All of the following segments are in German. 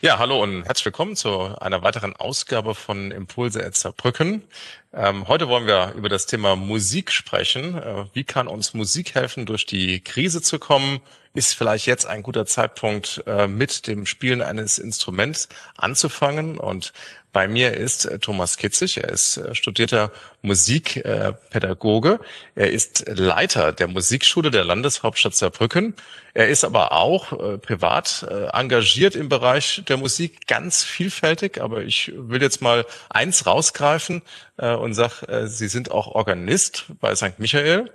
Ja, hallo und herzlich willkommen zu einer weiteren Ausgabe von Impulse at Saarbrücken. Ähm, heute wollen wir über das Thema Musik sprechen. Äh, wie kann uns Musik helfen, durch die Krise zu kommen? Ist vielleicht jetzt ein guter Zeitpunkt, äh, mit dem Spielen eines Instruments anzufangen? Und bei mir ist äh, Thomas Kitzig. Er ist äh, studierter Musikpädagoge. Er ist Leiter der Musikschule der Landeshauptstadt Saarbrücken. Er ist aber auch äh, privat engagiert im Bereich der Musik, ganz vielfältig. Aber ich will jetzt mal eins rausgreifen und sag, Sie sind auch Organist bei St. Michael.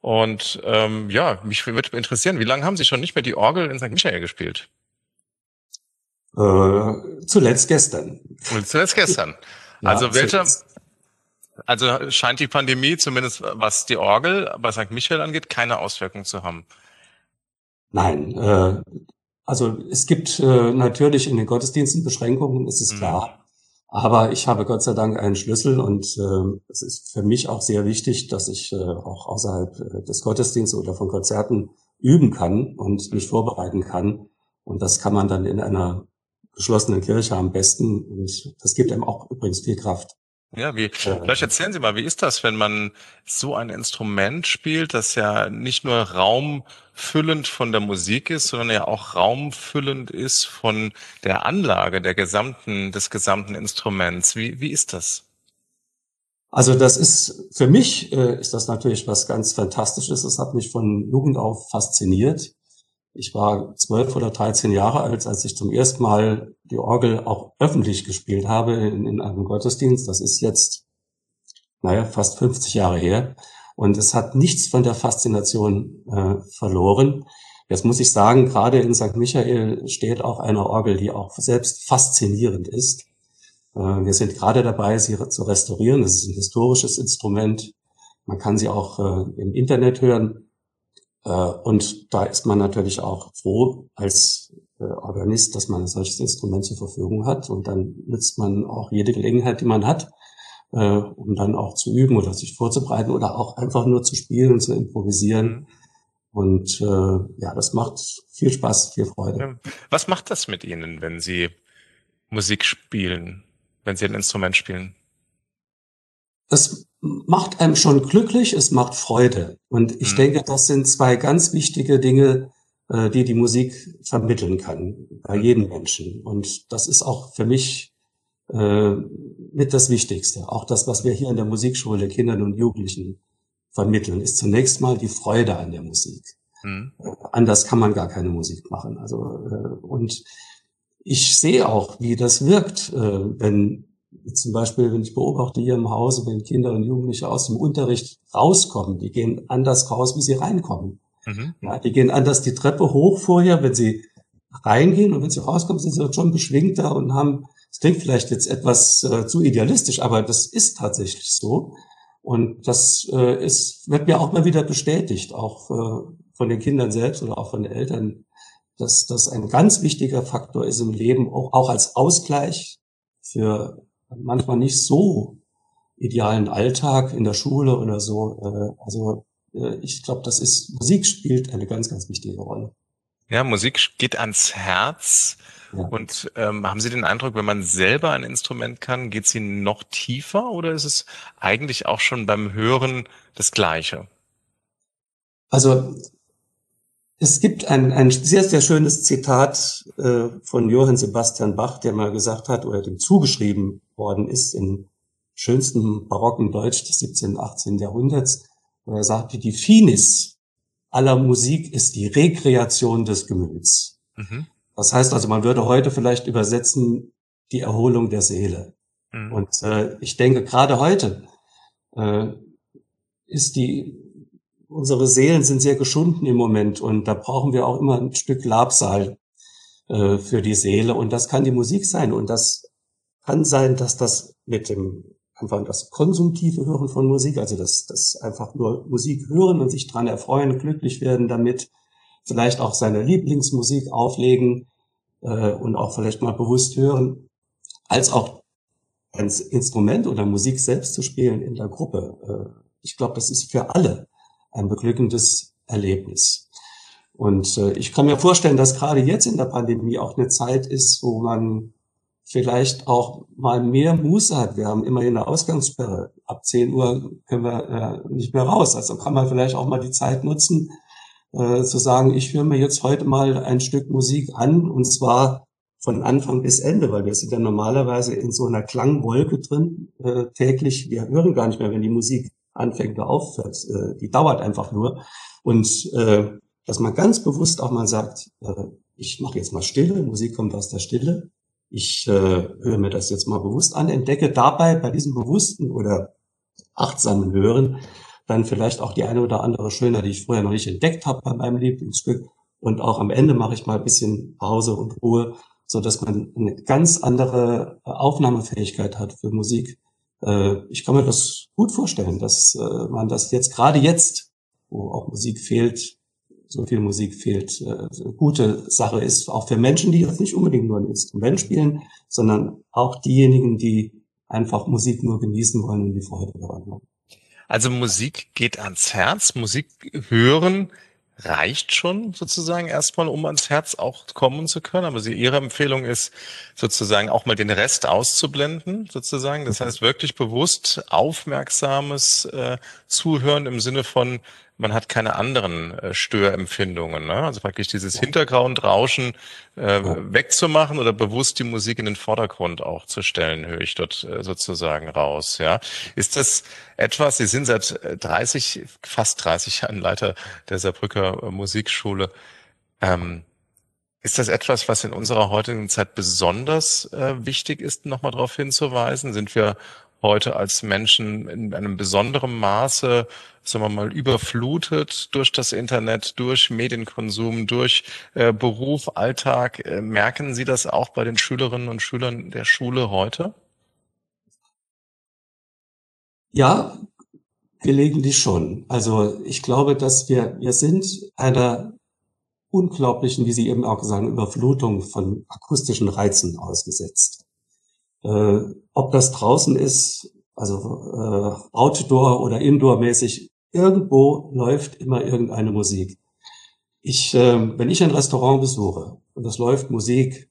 Und ähm, ja, mich würde interessieren, wie lange haben Sie schon nicht mehr die Orgel in St. Michael gespielt? Äh, zuletzt gestern. Zuletzt gestern. ja, also welche, also scheint die Pandemie, zumindest was die Orgel bei St. Michael angeht, keine Auswirkungen zu haben. Nein, äh, also es gibt äh, natürlich in den Gottesdiensten Beschränkungen, ist es mhm. klar. Aber ich habe Gott sei Dank einen Schlüssel und äh, es ist für mich auch sehr wichtig, dass ich äh, auch außerhalb äh, des Gottesdienstes oder von Konzerten üben kann und mich vorbereiten kann. Und das kann man dann in einer geschlossenen Kirche am besten. Und das gibt einem auch übrigens viel Kraft. Ja, wie, vielleicht erzählen Sie mal, wie ist das, wenn man so ein Instrument spielt, das ja nicht nur raumfüllend von der Musik ist, sondern ja auch raumfüllend ist von der Anlage der gesamten, des gesamten Instruments. Wie, wie ist das? Also das ist, für mich äh, ist das natürlich was ganz Fantastisches. Das hat mich von Jugend auf fasziniert. Ich war zwölf oder dreizehn Jahre alt, als ich zum ersten Mal die Orgel auch öffentlich gespielt habe in, in einem Gottesdienst. Das ist jetzt, naja, fast 50 Jahre her. Und es hat nichts von der Faszination äh, verloren. Jetzt muss ich sagen, gerade in St. Michael steht auch eine Orgel, die auch selbst faszinierend ist. Äh, wir sind gerade dabei, sie zu restaurieren. Das ist ein historisches Instrument. Man kann sie auch äh, im Internet hören. Äh, und da ist man natürlich auch froh als äh, Organist, dass man ein solches Instrument zur Verfügung hat. Und dann nützt man auch jede Gelegenheit, die man hat, äh, um dann auch zu üben oder sich vorzubereiten oder auch einfach nur zu spielen und zu improvisieren. Mhm. Und ja, das macht viel Spaß, viel Freude. Was macht das mit Ihnen, wenn Sie Musik spielen, wenn Sie ein Instrument spielen? Das macht einem schon glücklich, es macht Freude. Und ich mhm. denke, das sind zwei ganz wichtige Dinge, äh, die die Musik vermitteln kann bei jedem Menschen. Und das ist auch für mich äh, mit das Wichtigste. Auch das, was wir hier in der Musikschule Kindern und Jugendlichen vermitteln, ist zunächst mal die Freude an der Musik. Mhm. Äh, anders kann man gar keine Musik machen. Also äh, und ich sehe auch, wie das wirkt, äh, wenn zum Beispiel, wenn ich beobachte hier im Hause, wenn Kinder und Jugendliche aus dem Unterricht rauskommen, die gehen anders raus, wie sie reinkommen. Mhm. Ja, die gehen anders die Treppe hoch vorher, wenn sie reingehen und wenn sie rauskommen, sind sie schon beschwingter und haben, es klingt vielleicht jetzt etwas äh, zu idealistisch, aber das ist tatsächlich so. Und das äh, ist, wird mir auch mal wieder bestätigt, auch äh, von den Kindern selbst oder auch von den Eltern, dass das ein ganz wichtiger Faktor ist im Leben, auch, auch als Ausgleich für manchmal nicht so idealen Alltag in der Schule oder so. Äh, also äh, ich glaube, das ist, Musik spielt eine ganz, ganz wichtige Rolle. Ja, Musik geht ans Herz. Ja. Und ähm, haben Sie den Eindruck, wenn man selber ein Instrument kann, geht sie noch tiefer oder ist es eigentlich auch schon beim Hören das Gleiche? Also es gibt ein, ein sehr, sehr schönes Zitat äh, von Johann Sebastian Bach, der mal gesagt hat oder dem zugeschrieben worden ist im schönsten barocken Deutsch des 17. und 18. Jahrhunderts. Und er sagte, die Finis aller Musik ist die Rekreation des Gemüts. Mhm. Das heißt also, man würde heute vielleicht übersetzen, die Erholung der Seele. Mhm. Und äh, ich denke, gerade heute äh, ist die, unsere Seelen sind sehr geschunden im Moment und da brauchen wir auch immer ein Stück Labsal äh, für die Seele und das kann die Musik sein und das kann sein, dass das mit dem einfach das konsumtive Hören von Musik, also das, das einfach nur Musik hören und sich dran erfreuen, glücklich werden damit, vielleicht auch seine Lieblingsmusik auflegen äh, und auch vielleicht mal bewusst hören, als auch ein Instrument oder Musik selbst zu spielen in der Gruppe. Äh, ich glaube, das ist für alle ein beglückendes Erlebnis. Und äh, ich kann mir vorstellen, dass gerade jetzt in der Pandemie auch eine Zeit ist, wo man vielleicht auch mal mehr Muße hat. Wir haben immerhin eine Ausgangssperre. Ab 10 Uhr können wir äh, nicht mehr raus. Also kann man vielleicht auch mal die Zeit nutzen, äh, zu sagen, ich höre mir jetzt heute mal ein Stück Musik an und zwar von Anfang bis Ende, weil wir sind ja normalerweise in so einer Klangwolke drin äh, täglich. Wir hören gar nicht mehr, wenn die Musik anfängt oder aufhört. Äh, die dauert einfach nur. Und äh, dass man ganz bewusst auch mal sagt, äh, ich mache jetzt mal Stille, Musik kommt aus der Stille. Ich äh, höre mir das jetzt mal bewusst an, entdecke dabei bei diesem bewussten oder achtsamen Hören dann vielleicht auch die eine oder andere Schöne, die ich vorher noch nicht entdeckt habe bei meinem Lieblingsstück. Und auch am Ende mache ich mal ein bisschen Pause und Ruhe, so dass man eine ganz andere Aufnahmefähigkeit hat für Musik. Äh, ich kann mir das gut vorstellen, dass äh, man das jetzt gerade jetzt, wo auch Musik fehlt, so viel Musik fehlt, äh, gute Sache ist, auch für Menschen, die jetzt nicht unbedingt nur ein Instrument spielen, sondern auch diejenigen, die einfach Musik nur genießen wollen und die Freude daran haben. Also Musik geht ans Herz, Musik hören reicht schon sozusagen erstmal, um ans Herz auch kommen zu können. Aber sie, Ihre Empfehlung ist sozusagen auch mal den Rest auszublenden, sozusagen. Das heißt wirklich bewusst aufmerksames äh, Zuhören im Sinne von, man hat keine anderen äh, Störempfindungen. Ne? Also praktisch dieses Hintergrundrauschen äh, wegzumachen oder bewusst die Musik in den Vordergrund auch zu stellen, höre ich dort äh, sozusagen raus. Ja, Ist das etwas, Sie sind seit 30, äh, fast 30 Jahren Leiter der Saarbrücker äh, Musikschule. Ähm, ist das etwas, was in unserer heutigen Zeit besonders äh, wichtig ist, nochmal darauf hinzuweisen? Sind wir heute als Menschen in einem besonderen Maße, sagen wir mal, überflutet durch das Internet, durch Medienkonsum, durch äh, Beruf, Alltag. Äh, merken Sie das auch bei den Schülerinnen und Schülern der Schule heute? Ja, gelegentlich schon. Also ich glaube, dass wir, wir sind einer unglaublichen, wie Sie eben auch gesagt haben, Überflutung von akustischen Reizen ausgesetzt. Äh, ob das draußen ist, also äh, Outdoor oder Indoor-mäßig, irgendwo läuft immer irgendeine Musik. Ich, äh, wenn ich ein Restaurant besuche und es läuft Musik,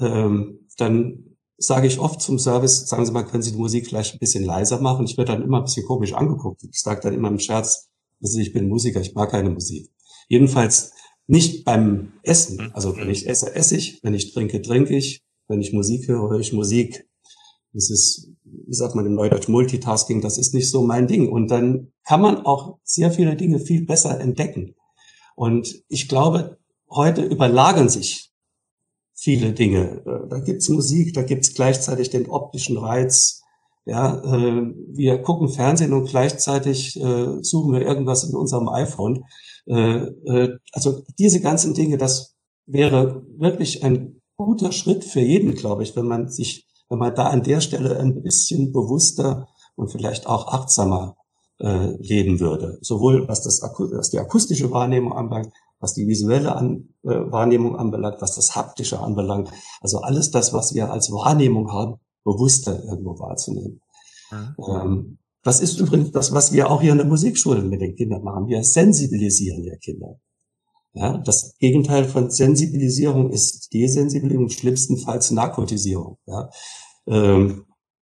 ähm, dann sage ich oft zum Service, sagen Sie mal, können Sie die Musik vielleicht ein bisschen leiser machen? Ich werde dann immer ein bisschen komisch angeguckt. Ich sage dann immer im Scherz, ich bin Musiker, ich mag keine Musik. Jedenfalls nicht beim Essen. Mhm. Also wenn ich esse, esse ich, wenn ich trinke, trinke ich, wenn ich Musik höre, höre ich Musik. Das ist, wie sagt man im Neudeutsch, Multitasking, das ist nicht so mein Ding. Und dann kann man auch sehr viele Dinge viel besser entdecken. Und ich glaube, heute überlagern sich viele Dinge. Äh, da gibt's Musik, da gibt's gleichzeitig den optischen Reiz. Ja, äh, wir gucken Fernsehen und gleichzeitig äh, suchen wir irgendwas in unserem iPhone. also diese ganzen Dinge, das wäre wirklich ein guter Schritt für jeden, glaube ich, wenn man sich, wenn man da an der Stelle ein bisschen bewusster und vielleicht auch achtsamer äh, leben würde. Sowohl was, das, was die akustische Wahrnehmung anbelangt, was die visuelle An äh, Wahrnehmung anbelangt, was das haptische anbelangt. Also alles das, was wir als Wahrnehmung haben, bewusster irgendwo wahrzunehmen. Mhm. Ähm, das ist übrigens das, was wir auch hier in der Musikschule mit den Kindern machen. Wir sensibilisieren ja Kinder. Ja, das Gegenteil von Sensibilisierung ist Desensibilisierung, schlimmstenfalls Narkotisierung. Ja. Ähm,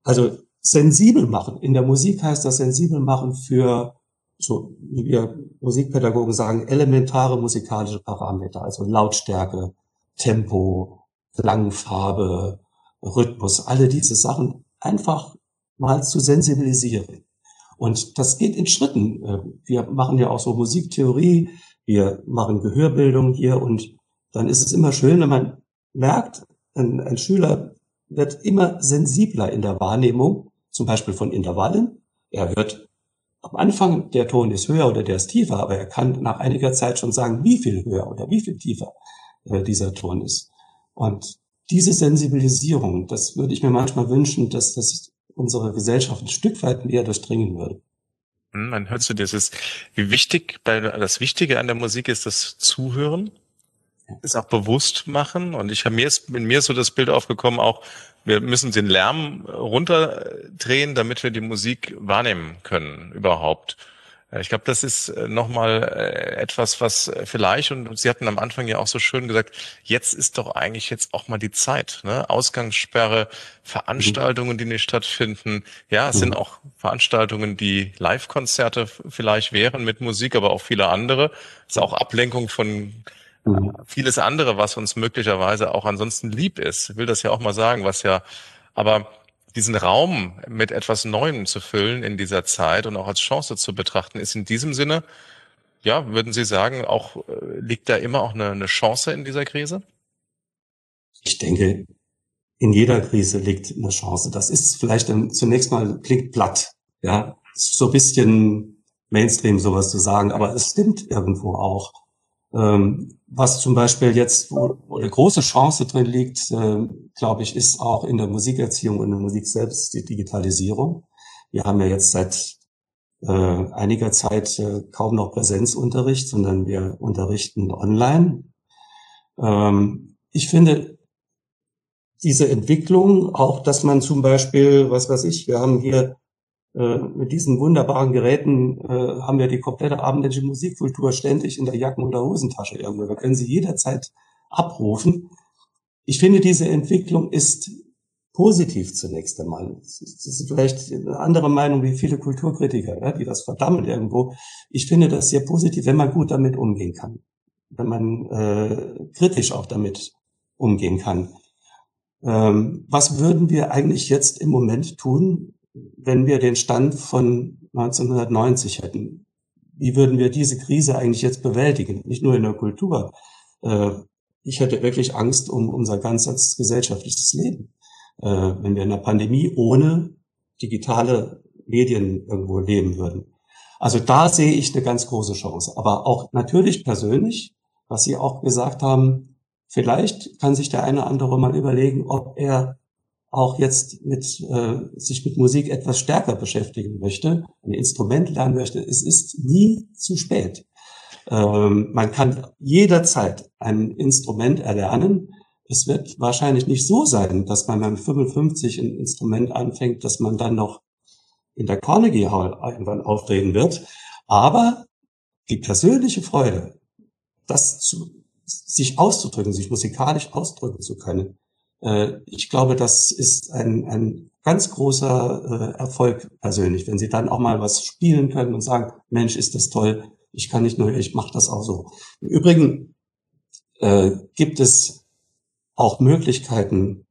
also sensibel machen. In der Musik heißt das sensibel machen für, so wie wir Musikpädagogen sagen, elementare musikalische Parameter, also Lautstärke, Tempo, Klangfarbe, Rhythmus, alle diese Sachen einfach mal zu sensibilisieren. Und das geht in Schritten. Äh, wir machen ja auch so Musiktheorie, wir machen Gehörbildung hier und dann ist es immer schön, wenn man merkt, ein, ein Schüler wird immer sensibler in der Wahrnehmung, zum Beispiel von Intervallen. Er hört am Anfang, der Ton ist höher oder der ist tiefer, aber er kann nach einiger Zeit schon sagen, wie viel höher oder wie viel tiefer äh, dieser Ton ist. Und diese Sensibilisierung, das würde ich mir manchmal wünschen, dass das unsere Gesellschaft ein Stück weit mehr durchdringen würde. Hm, man hört so dieses, wie wichtig, bei, das Wichtige an der Musik ist das Zuhören, es auch bewusst machen. Und ich habe mir ist, in mir ist so das Bild aufgekommen, auch wir müssen den Lärm runterdrehen, damit wir die Musik wahrnehmen können überhaupt. Ich glaube, das ist äh, nochmal äh, etwas, was vielleicht, und Sie hatten am Anfang ja auch so schön gesagt, jetzt ist doch eigentlich jetzt auch mal die Zeit. Ne? Ausgangssperre, Veranstaltungen, die nicht stattfinden. Ja, es sind mhm. auch Veranstaltungen, die Live-Konzerte vielleicht wären mit Musik, aber auch viele andere. Es ist auch Ablenkung von mhm. vieles andere, was uns möglicherweise auch ansonsten lieb ist. Ich will das ja auch mal sagen, was ja, aber diesen Raum mit etwas Neuem zu füllen in dieser Zeit und auch als Chance zu betrachten, ist in diesem Sinne, ja, würden Sie sagen, auch äh, liegt da immer auch eine, eine Chance in dieser Krise? Ich denke, in jeder Krise liegt eine Chance. Das ist vielleicht dann zunächst mal klingt platt, ja, so ein bisschen Mainstream sowas zu sagen, aber es stimmt irgendwo auch. Ähm, was zum Beispiel jetzt, wo, eine große Chance drin liegt, äh, glaube ich, ist auch in der Musikerziehung und der Musik selbst die Digitalisierung. Wir haben ja jetzt seit äh, einiger Zeit äh, kaum noch Präsenzunterricht, sondern wir unterrichten online. Ähm, ich finde diese Entwicklung, auch dass man zum Beispiel, was weiß ich, wir haben hier äh, mit diesen wunderbaren Geräten äh, haben wir die komplette abendländische Musikkultur ständig in der Jacken- oder Hosentasche irgendwo. Wir können sie jederzeit abrufen. Ich finde, diese Entwicklung ist positiv zunächst einmal. Das ist vielleicht eine andere Meinung wie viele Kulturkritiker, ja, die das verdammen irgendwo. Ich finde das sehr positiv, wenn man gut damit umgehen kann. Wenn man äh, kritisch auch damit umgehen kann. Ähm, was würden wir eigentlich jetzt im Moment tun, wenn wir den Stand von 1990 hätten, wie würden wir diese Krise eigentlich jetzt bewältigen? Nicht nur in der Kultur. Äh, ich hätte wirklich Angst um unser ganzes gesellschaftliches Leben, äh, wenn wir in der Pandemie ohne digitale Medien irgendwo leben würden. Also da sehe ich eine ganz große Chance. Aber auch natürlich persönlich, was Sie auch gesagt haben, vielleicht kann sich der eine oder andere mal überlegen, ob er auch jetzt mit, äh, sich mit Musik etwas stärker beschäftigen möchte, ein Instrument lernen möchte, es ist nie zu spät. Ähm, man kann jederzeit ein Instrument erlernen. Es wird wahrscheinlich nicht so sein, dass man beim 55 ein Instrument anfängt, dass man dann noch in der Carnegie Hall irgendwann auftreten wird. Aber die persönliche Freude, das zu, sich auszudrücken, sich musikalisch ausdrücken zu können, ich glaube, das ist ein, ein ganz großer äh, Erfolg persönlich, wenn Sie dann auch mal was spielen können und sagen, Mensch, ist das toll, ich kann nicht nur, ich mache das auch so. Im Übrigen äh, gibt es auch Möglichkeiten,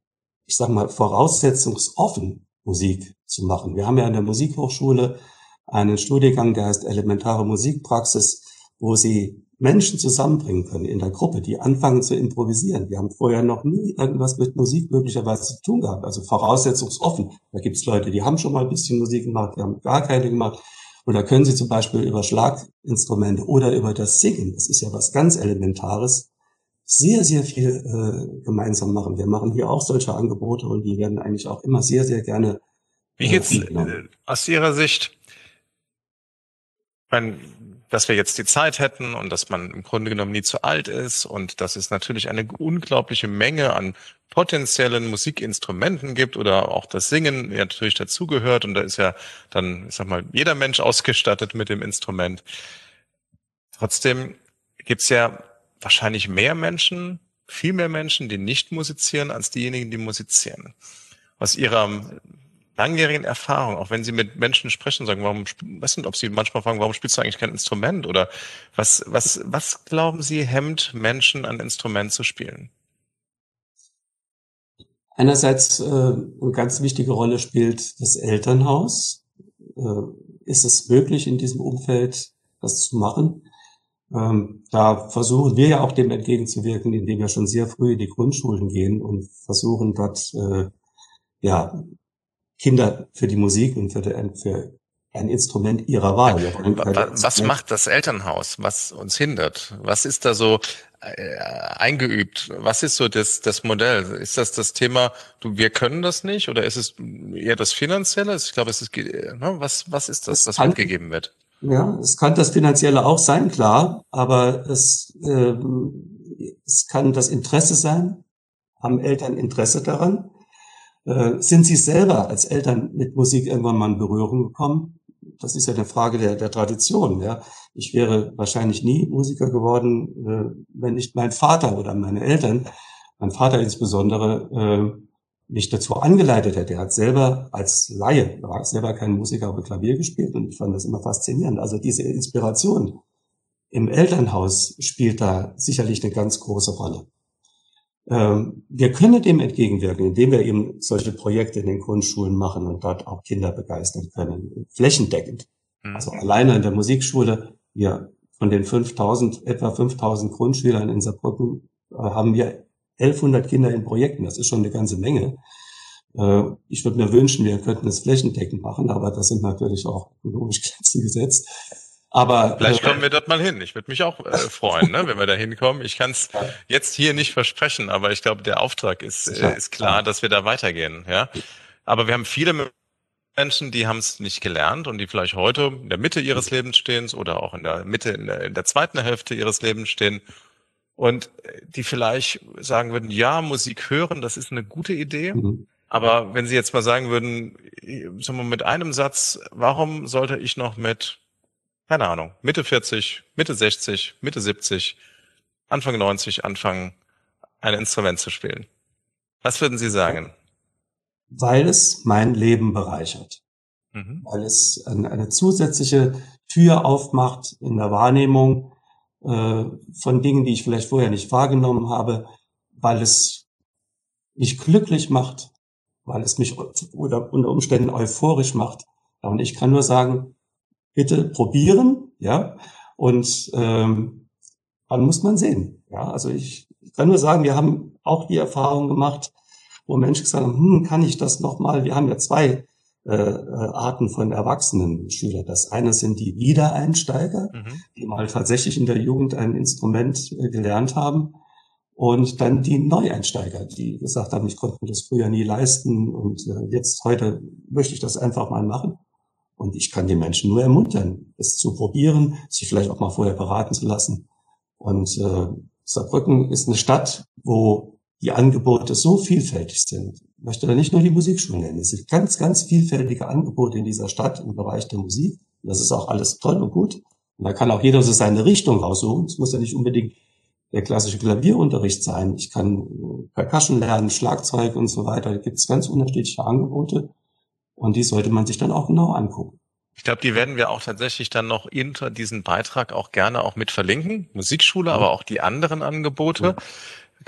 ich sage mal, voraussetzungsoffen Musik zu machen. Wir haben ja an der Musikhochschule einen Studiengang, der heißt Elementare Musikpraxis, wo Sie Menschen zusammenbringen können in der Gruppe, die anfangen zu improvisieren. Wir haben vorher noch nie irgendwas mit Musik möglicherweise zu tun gehabt, also voraussetzungsoffen. Da gibt es Leute, die haben schon mal ein bisschen Musik gemacht, die haben gar keine gemacht. Und da können sie zum Beispiel über Schlaginstrumente oder über das Singen, das ist ja was ganz Elementares, sehr, sehr viel äh, gemeinsam machen. Wir machen hier auch solche Angebote und die werden eigentlich auch immer sehr, sehr gerne. Wie geht's äh, aus Ihrer Sicht? Mein, dass wir jetzt die Zeit hätten und dass man im Grunde genommen nie zu alt ist und dass es natürlich eine unglaubliche Menge an potenziellen Musikinstrumenten gibt oder auch das Singen natürlich dazugehört und da ist ja dann, ich sag mal, jeder Mensch ausgestattet mit dem Instrument. Trotzdem gibt's ja wahrscheinlich mehr Menschen, viel mehr Menschen, die nicht musizieren, als diejenigen, die musizieren. Aus Ihrer langjährigen Erfahrung, auch wenn Sie mit Menschen sprechen, sagen, warum, was nicht, ob Sie manchmal fragen, warum spielst du eigentlich kein Instrument? Oder was, was, was glauben Sie hemmt Menschen, ein Instrument zu spielen? Einerseits äh, eine ganz wichtige Rolle spielt das Elternhaus. Äh, ist es möglich, in diesem Umfeld das zu machen? Ähm, da versuchen wir ja auch dem entgegenzuwirken, indem wir schon sehr früh in die Grundschulen gehen und versuchen dort äh, ja Kinder für die Musik und für, die, für ein Instrument ihrer Wahl. Was macht das Elternhaus, was uns hindert? Was ist da so äh, eingeübt? Was ist so das, das Modell? Ist das das Thema, du, wir können das nicht? Oder ist es eher das Finanzielle? Ich glaube, es ist, ne? was, was ist das, was mitgegeben wird? Ja, es kann das Finanzielle auch sein, klar, aber es, äh, es kann das Interesse sein, haben Eltern Interesse daran. Äh, sind Sie selber als Eltern mit Musik irgendwann mal in Berührung gekommen? das ist ja eine Frage der, der Tradition. Ja. Ich wäre wahrscheinlich nie Musiker geworden, äh, wenn nicht mein Vater oder meine Eltern, mein Vater insbesondere, äh, mich dazu angeleitet hätte. Er hat selber als Laie, er war selber kein Musiker, aber Klavier gespielt und ich fand das immer faszinierend. Also diese Inspiration im Elternhaus spielt da sicherlich eine ganz große Rolle. Ähm, wir können dem entgegenwirken, indem wir eben solche Projekte in den Grundschulen machen und dort auch Kinder begeistern können, flächendeckend. Mhm. Also alleine in der Musikschule, wir von den 5000, etwa 5000 Grundschülern in Saarbrücken äh, haben wir 1100 Kinder in Projekten. Das ist schon eine ganze Menge. Äh, ich würde mir wünschen, wir könnten es flächendeckend machen, aber das sind natürlich auch ökonomisch Grenzen gesetzt. Aber vielleicht äh, kommen wir dort mal hin. Ich würde mich auch äh, freuen, ne, wenn wir da hinkommen. Ich kann es jetzt hier nicht versprechen, aber ich glaube, der Auftrag ist, äh, ist klar, dass wir da weitergehen. Ja, aber wir haben viele Menschen, die haben es nicht gelernt und die vielleicht heute in der Mitte ihres Lebens stehen oder auch in der Mitte, in der, in der zweiten Hälfte ihres Lebens stehen und die vielleicht sagen würden, ja, Musik hören, das ist eine gute Idee. Mhm. Aber wenn Sie jetzt mal sagen würden, äh, sagen wir mit einem Satz, warum sollte ich noch mit keine Ahnung, Mitte 40, Mitte 60, Mitte 70, Anfang 90 anfangen, ein Instrument zu spielen. Was würden Sie sagen? Weil es mein Leben bereichert. Mhm. Weil es eine zusätzliche Tür aufmacht in der Wahrnehmung äh, von Dingen, die ich vielleicht vorher nicht wahrgenommen habe, weil es mich glücklich macht, weil es mich oder unter Umständen euphorisch macht. Und ich kann nur sagen, bitte probieren, ja. Und ähm, dann muss man sehen. Ja, also ich, ich kann nur sagen, wir haben auch die Erfahrung gemacht, wo Menschen gesagt haben, hm, kann ich das nochmal? Wir haben ja zwei äh, äh, Arten von erwachsenen Schülern. Das eine sind die Wiedereinsteiger, mhm. die mal tatsächlich in der Jugend ein Instrument äh, gelernt haben. Und dann die Neueinsteiger, die gesagt haben, ich konnte mir das früher nie leisten und äh, jetzt heute möchte ich das einfach mal machen. Und ich kann die Menschen nur ermuntern, es zu probieren, sich vielleicht auch mal vorher beraten zu lassen. Und äh, Saarbrücken ist eine Stadt, wo die Angebote so vielfältig sind. Ich möchte da nicht nur die Musikschule nennen. Es sind ganz, ganz vielfältige Angebote in dieser Stadt im Bereich der Musik. Das ist auch alles toll und gut. Und da kann auch jeder so seine Richtung raussuchen. Es muss ja nicht unbedingt der klassische Klavierunterricht sein. Ich kann Percussion lernen, Schlagzeug und so weiter. Da gibt es ganz unterschiedliche Angebote. Und die sollte man sich dann auch genau angucken. Ich glaube, die werden wir auch tatsächlich dann noch hinter diesen Beitrag auch gerne auch mit verlinken. Musikschule, aber auch die anderen Angebote. Ja.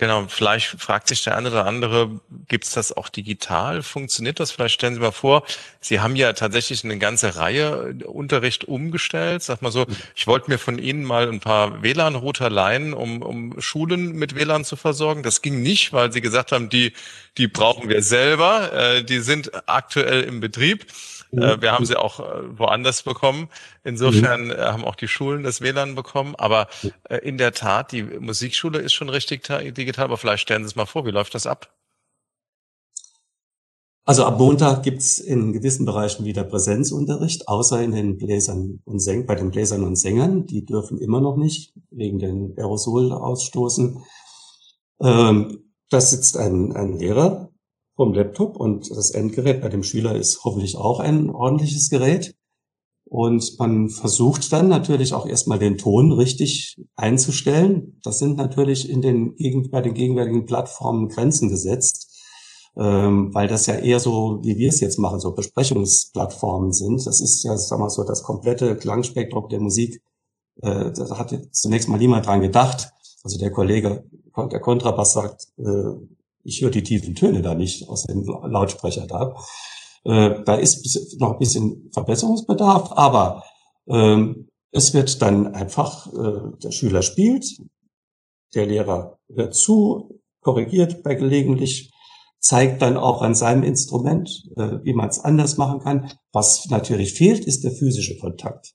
Genau, vielleicht fragt sich der eine oder andere, gibt's das auch digital? Funktioniert das? Vielleicht stellen Sie mal vor, Sie haben ja tatsächlich eine ganze Reihe Unterricht umgestellt. Sag mal so, ich wollte mir von Ihnen mal ein paar WLAN-Router leihen, um, um Schulen mit WLAN zu versorgen. Das ging nicht, weil Sie gesagt haben, die, die brauchen wir selber. Äh, die sind aktuell im Betrieb. Äh, wir haben sie auch äh, woanders bekommen. Insofern mhm. äh, haben auch die Schulen das WLAN bekommen. Aber äh, in der Tat, die Musikschule ist schon richtig digital. Aber vielleicht stellen Sie es mal vor, wie läuft das ab? Also ab Montag gibt's in gewissen Bereichen wieder Präsenzunterricht, außer in den Bläsern und Säng bei den Bläsern und Sängern. Die dürfen immer noch nicht wegen den Aerosolausstoßen. Ähm, da sitzt ein, ein Lehrer vom Laptop und das Endgerät bei dem Schüler ist hoffentlich auch ein ordentliches Gerät. Und man versucht dann natürlich auch erstmal den Ton richtig einzustellen. Das sind natürlich in den, bei den gegenwärtigen Plattformen Grenzen gesetzt, ähm, weil das ja eher so, wie wir es jetzt machen, so Besprechungsplattformen sind. Das ist ja, sagen wir so, das komplette Klangspektrum der Musik. Äh, da hat zunächst mal niemand dran gedacht. Also der Kollege, der Kontrabass sagt, äh, ich höre die tiefen Töne da nicht aus dem Lautsprecher da. Äh, da ist noch ein bisschen Verbesserungsbedarf, aber ähm, es wird dann einfach, äh, der Schüler spielt, der Lehrer hört zu, korrigiert bei gelegentlich, zeigt dann auch an seinem Instrument, äh, wie man es anders machen kann. Was natürlich fehlt, ist der physische Kontakt.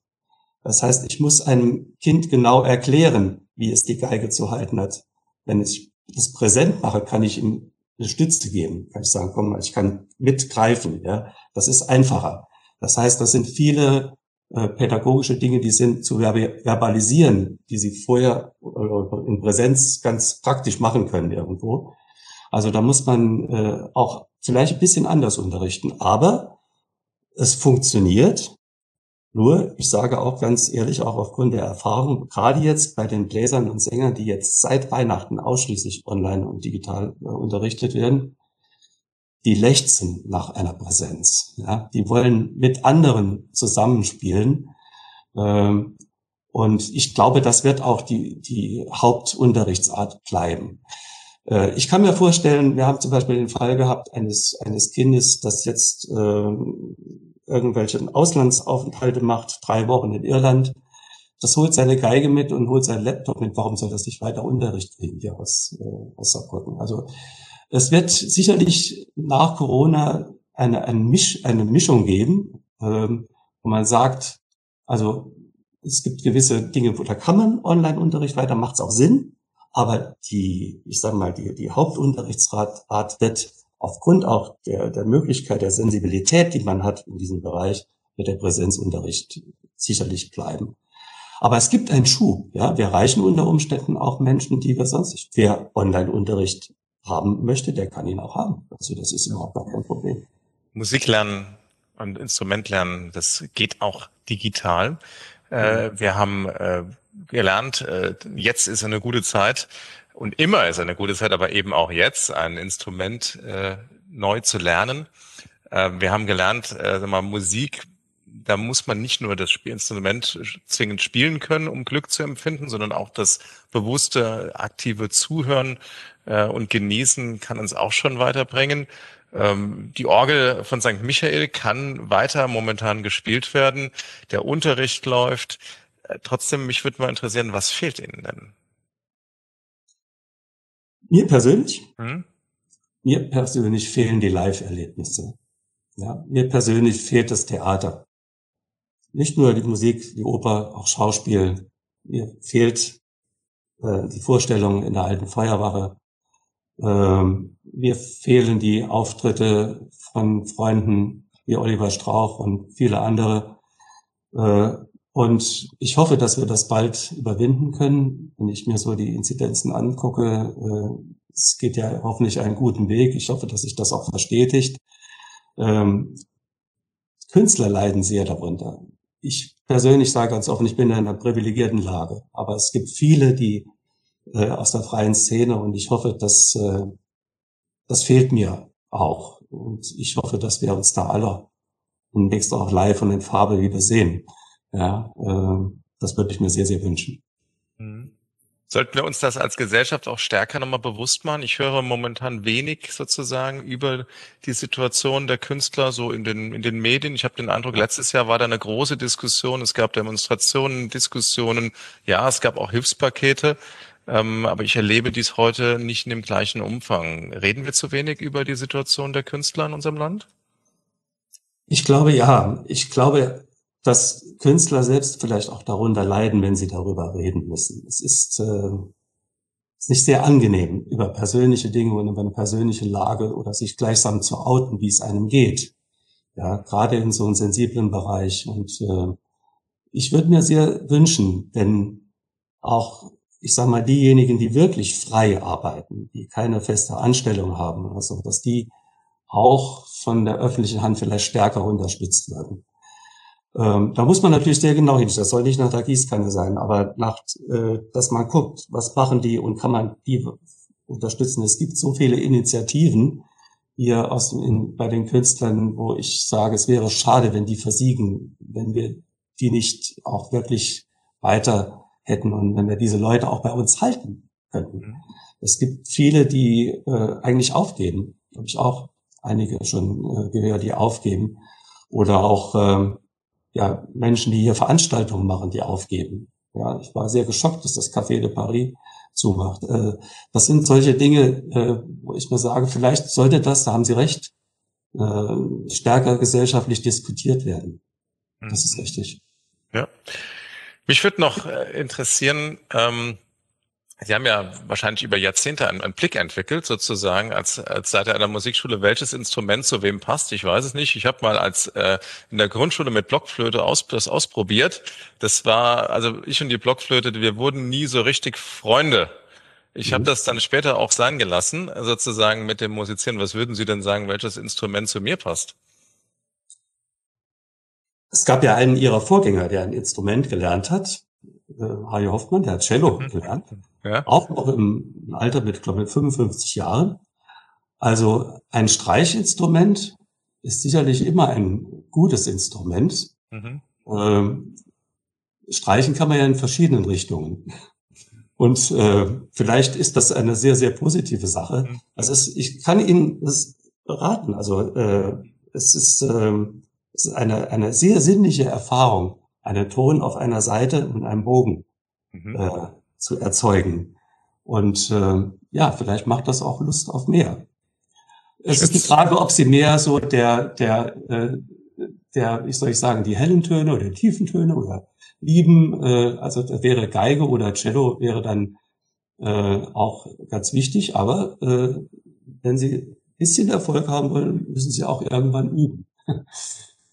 Das heißt, ich muss einem Kind genau erklären, wie es die Geige zu halten hat. Wenn ich das präsent mache, kann ich ihm eine Stütze geben. Kann ich sagen, komm, ich kann mitgreifen. Ja, das ist einfacher. Das heißt, das sind viele äh, pädagogische Dinge, die sind zu verbalisieren, die Sie vorher äh, in Präsenz ganz praktisch machen können irgendwo. Also da muss man äh, auch vielleicht ein bisschen anders unterrichten, aber es funktioniert Nur, ich sage auch ganz ehrlich, auch aufgrund der Erfahrung, gerade jetzt bei den Bläsern und Sängern, die jetzt seit Weihnachten ausschließlich online und digital äh, unterrichtet werden, die lechzen nach einer Präsenz. Ja? Die wollen mit anderen zusammenspielen. Ähm, und ich glaube, das wird auch die, die Hauptunterrichtsart bleiben. Äh, ich kann mir vorstellen, wir haben zum Beispiel den Fall gehabt eines, eines Kindes, das jetzt äh, irgendwelche Auslandsaufenthalte macht, drei Wochen in Irland. Das holt seine Geige mit und holt seinen Laptop mit. Warum soll das nicht weiter Unterricht kriegen hier aus, äh, aus Saarbrücken? Also es wird sicherlich nach Corona eine, eine, Misch, eine Mischung geben, ähm, wo man sagt, also es gibt gewisse Dinge, wo da kann man Online-Unterricht weiter, macht es auch Sinn. Aber die, ich sage mal, die, die Hauptunterrichtsart wird aufgrund auch der, der Möglichkeit der Sensibilität, die man hat in diesem Bereich, wird der Präsenzunterricht sicherlich bleiben. Aber es gibt einen Schub. Ja, wir erreichen unter Umständen auch Menschen, die wir sonst nicht. Wer Online-Unterricht haben möchte, der kann ihn auch haben. Also das ist überhaupt gar kein Problem. Musik lernen und Instrument lernen, das geht auch digital. Äh, mhm. wir haben äh, gelernt, äh, jetzt ist eine gute Zeit und immer ist eine gute Zeit, aber eben auch jetzt ein Instrument äh, neu zu lernen. Äh, wir haben gelernt, äh, mal, Musik, da muss man nicht nur das Spielinstrument zwingend spielen können, um Glück zu empfinden, sondern auch das bewusste, aktive Zuhören äh, und Genießen kann uns auch schon weiterbringen. Ähm, die Orgel von St. Michael kann weiter momentan gespielt werden. Der Unterricht läuft. Äh, trotzdem, mich würde mal interessieren, was fehlt Ihnen denn? Mir persönlich? Hm? Mir persönlich fehlen die Live-Erlebnisse. Ja, mir persönlich fehlt das Theater. Nicht nur die Musik, die Oper, auch Schauspiel. Mir fehlt äh, die Vorstellung in der alten Feuerwache. Ähm, mir fehlen die Auftritte von Freunden wie Oliver Strauch und viele andere. Äh, und ich hoffe, dass wir das bald überwinden können. Wenn ich mir so die Inzidenzen angucke, äh, es geht ja hoffentlich einen guten Weg. Ich hoffe, dass sich das auch verstetigt. Ähm, Künstler leiden sehr darunter. Ich persönlich sage ganz offen, ich bin in einer privilegierten Lage. Aber es gibt viele, die äh, aus der freien Szene und ich hoffe, dass äh, das fehlt mir auch. Und ich hoffe, dass wir uns da alle demnächst auch live und in Farbe wieder sehen. Ja, äh, das würde ich mir sehr, sehr wünschen. Mhm. Sollten wir uns das als Gesellschaft auch stärker nochmal bewusst machen? Ich höre momentan wenig sozusagen über die Situation der Künstler so in den, in den Medien. Ich habe den Eindruck, letztes Jahr war da eine große Diskussion. Es gab Demonstrationen, Diskussionen. Ja, es gab auch Hilfspakete. Ähm, aber ich erlebe dies heute nicht in dem gleichen Umfang. Reden wir zu wenig über die Situation der Künstler in unserem Land? Ich glaube ja. Ich glaube, dass Künstler selbst vielleicht auch darunter leiden, wenn sie darüber reden müssen. Es ist, äh, ist nicht sehr angenehm, über persönliche Dinge und über eine persönliche Lage oder sich gleichsam zu outen, wie es einem geht. Ja, gerade in so einem sensiblen Bereich. Und äh, ich würde mir sehr wünschen, wenn auch, ich sage mal, diejenigen, die wirklich frei arbeiten, die keine feste Anstellung haben oder so, dass die auch von der öffentlichen Hand vielleicht stärker unterstützt werden. Ähm, da muss man natürlich sehr genau hin. Das soll nicht nach der Gießkanne sein, aber nach, äh, dass man guckt, was machen die und kann man die unterstützen. Es gibt so viele Initiativen hier aus, in, bei den Künstlern, wo ich sage, es wäre schade, wenn die versiegen, wenn wir die nicht auch wirklich weiter hätten und wenn wir diese Leute auch bei uns halten könnten. Mhm. Es gibt viele, die äh, eigentlich aufgeben. Habe ich auch einige schon äh, gehört, die aufgeben. Oder auch ähm, ja, Menschen, die hier Veranstaltungen machen, die aufgeben. Ja, ich war sehr geschockt, dass das Café de Paris zumacht. Äh, das sind solche Dinge, äh, wo ich mir sage, vielleicht sollte das, da haben Sie recht, äh, stärker gesellschaftlich diskutiert werden. Das ist mhm. richtig. Ja. Mich würde noch interessieren, ähm, Sie haben ja wahrscheinlich über Jahrzehnte einen, einen, Blick entwickelt, sozusagen als, als Seite einer Musikschule, welches Instrument zu wem passt. Ich weiß es nicht. Ich habe mal als äh, in der Grundschule mit Blockflöte aus, das ausprobiert. Das war, also ich und die Blockflöte, wir wurden nie so richtig Freunde. Ich mhm. habe das dann später auch sein gelassen, sozusagen mit dem Musizieren. Was würden Sie denn sagen, welches Instrument zu mir passt? es gab ja einen ihrer Vorgänger, der ein Instrument gelernt hat, äh, Harry Hoffmann, der hat Cello mhm. gelernt, ja. auch noch im Alter mit, glaube ich, 55 Jahren. Also ein Streichinstrument ist sicherlich immer ein gutes Instrument. Mhm. Ähm, streichen kann man ja in verschiedenen Richtungen. Und äh, vielleicht ist das eine sehr, sehr positive Sache. Mhm. Also es, ich kann Ihnen das beraten. Also äh, es ist, äh, es ist eine, eine sehr sinnliche Erfahrung, einen Ton auf einer Seite und einem Bogen mhm. äh, zu erzeugen. Und äh, ja, vielleicht macht das auch Lust auf mehr. Es ist die Frage, ob sie mehr so der, der, äh, der, wie soll ich sagen, die hellen Töne oder tiefen Töne oder lieben, äh, also das wäre Geige oder Cello wäre dann äh, auch ganz wichtig, aber äh, wenn sie ein bisschen Erfolg haben wollen, müssen sie auch irgendwann üben.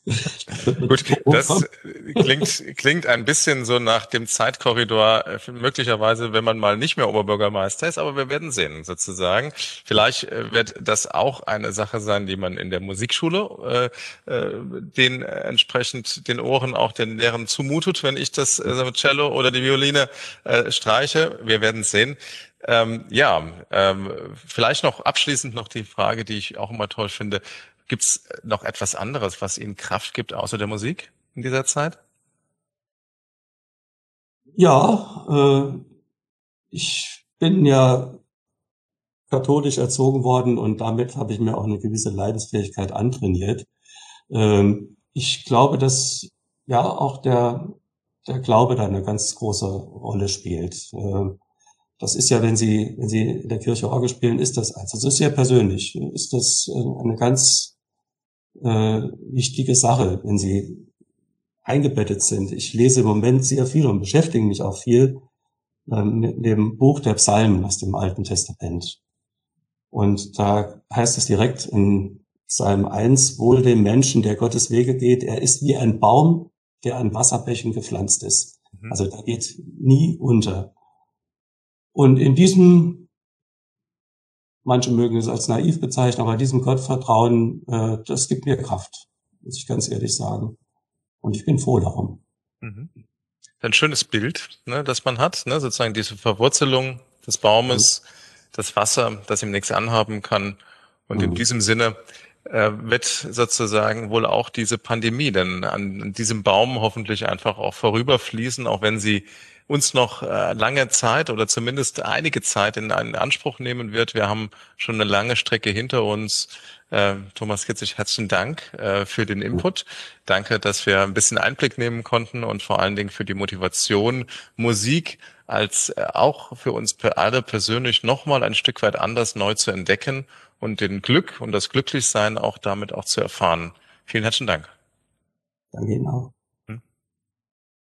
Gut, das klingt, klingt ein bisschen so nach dem Zeitkorridor, äh, möglicherweise, wenn man mal nicht mehr Oberbürgermeister ist, aber wir werden sehen, sozusagen. Vielleicht äh, wird das auch eine Sache sein, die man in der Musikschule äh, äh, den entsprechend den Ohren auch den Lehrern zumutet, wenn ich das äh, Cello oder die Violine äh, streiche. Wir werden sehen. Ähm, ja, ähm, vielleicht noch abschließend noch die Frage, die ich auch immer toll finde. Gibt es noch etwas anderes, was Ihnen Kraft gibt, außer der Musik in dieser Zeit? Ja, äh, ich bin ja katholisch erzogen worden und damit habe ich mir auch eine gewisse Leidensfähigkeit antrainiert. Ähm, ich glaube, dass ja auch der, der Glaube da eine ganz große Rolle spielt. Äh, das ist ja, wenn Sie, wenn Sie in der Kirche Orgel spielen, ist das also, das ist sehr persönlich, ist das äh, eine ganz äh, wichtige Sache, wenn sie eingebettet sind. Ich lese im Moment sehr viel und beschäftige mich auch viel ähm, mit dem Buch der Psalmen aus dem Alten Testament. Und da heißt es direkt in Psalm 1, wohl dem Menschen, der Gottes Wege geht, er ist wie ein Baum, der an Wasserbächen gepflanzt ist. Mhm. Also da geht nie unter. Und in diesem Manche mögen es als naiv bezeichnen, aber diesem Gottvertrauen, äh, das gibt mir Kraft, muss ich ganz ehrlich sagen. Und ich bin froh darum. Mhm. Ein schönes Bild, ne, das man hat, ne, sozusagen diese Verwurzelung des Baumes, mhm. das Wasser, das ihm nichts anhaben kann. Und mhm. in diesem Sinne äh, wird sozusagen wohl auch diese Pandemie denn an diesem Baum hoffentlich einfach auch vorüberfließen, auch wenn sie uns noch äh, lange Zeit oder zumindest einige Zeit in einen Anspruch nehmen wird. Wir haben schon eine lange Strecke hinter uns. Äh, Thomas Kitzig, herzlichen Dank äh, für den Input. Danke, dass wir ein bisschen Einblick nehmen konnten und vor allen Dingen für die Motivation, Musik als äh, auch für uns alle persönlich nochmal ein Stück weit anders neu zu entdecken und den Glück und das Glücklichsein auch damit auch zu erfahren. Vielen herzlichen Dank. Danke Ihnen auch.